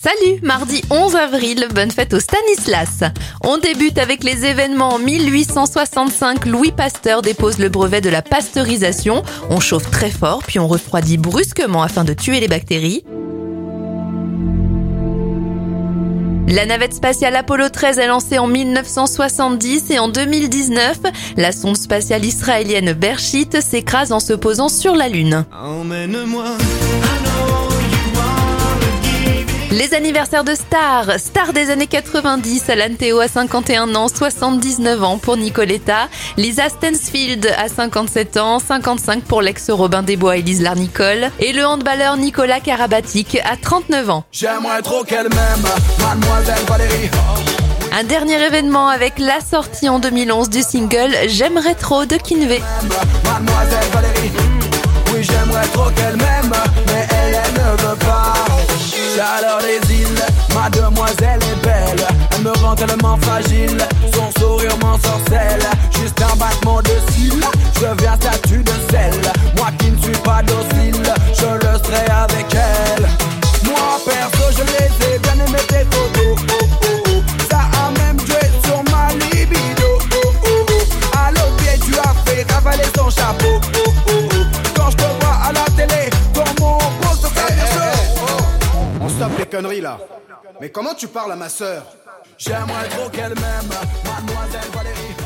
Salut, mardi 11 avril, bonne fête au Stanislas. On débute avec les événements. En 1865, Louis Pasteur dépose le brevet de la pasteurisation. On chauffe très fort, puis on refroidit brusquement afin de tuer les bactéries. La navette spatiale Apollo 13 est lancée en 1970 et en 2019, la sonde spatiale israélienne Bershit s'écrase en se posant sur la Lune. Les anniversaires de stars. Star des années 90, Alan Théo à 51 ans, 79 ans pour Nicoletta. Lisa Stansfield à 57 ans, 55 pour l'ex Robin Desbois et Lise Larnicole. Et le handballeur Nicolas Karabatic à 39 ans. J'aimerais trop qu'elle m'aime, mademoiselle Valérie. Un dernier événement avec la sortie en 2011 du single J'aimerais trop de Kinvé. Mademoiselle Valérie. Mademoiselle est belle. Elle me rend tellement fragile, son sourire m'ensorcelle. Juste un battement de cils, je deviens statue de sel. Moi qui ne suis pas docile, je le serai avec elle. Moi perso, je les ai bien aimé tes photos. Oh, oh, oh. Ça a même joué sur ma libido. À l'autre tu as fait ravaler son chapeau. Conneries là. Mais comment tu parles à ma sœur? J'aimerais trop qu'elle m'aime, mademoiselle Valérie.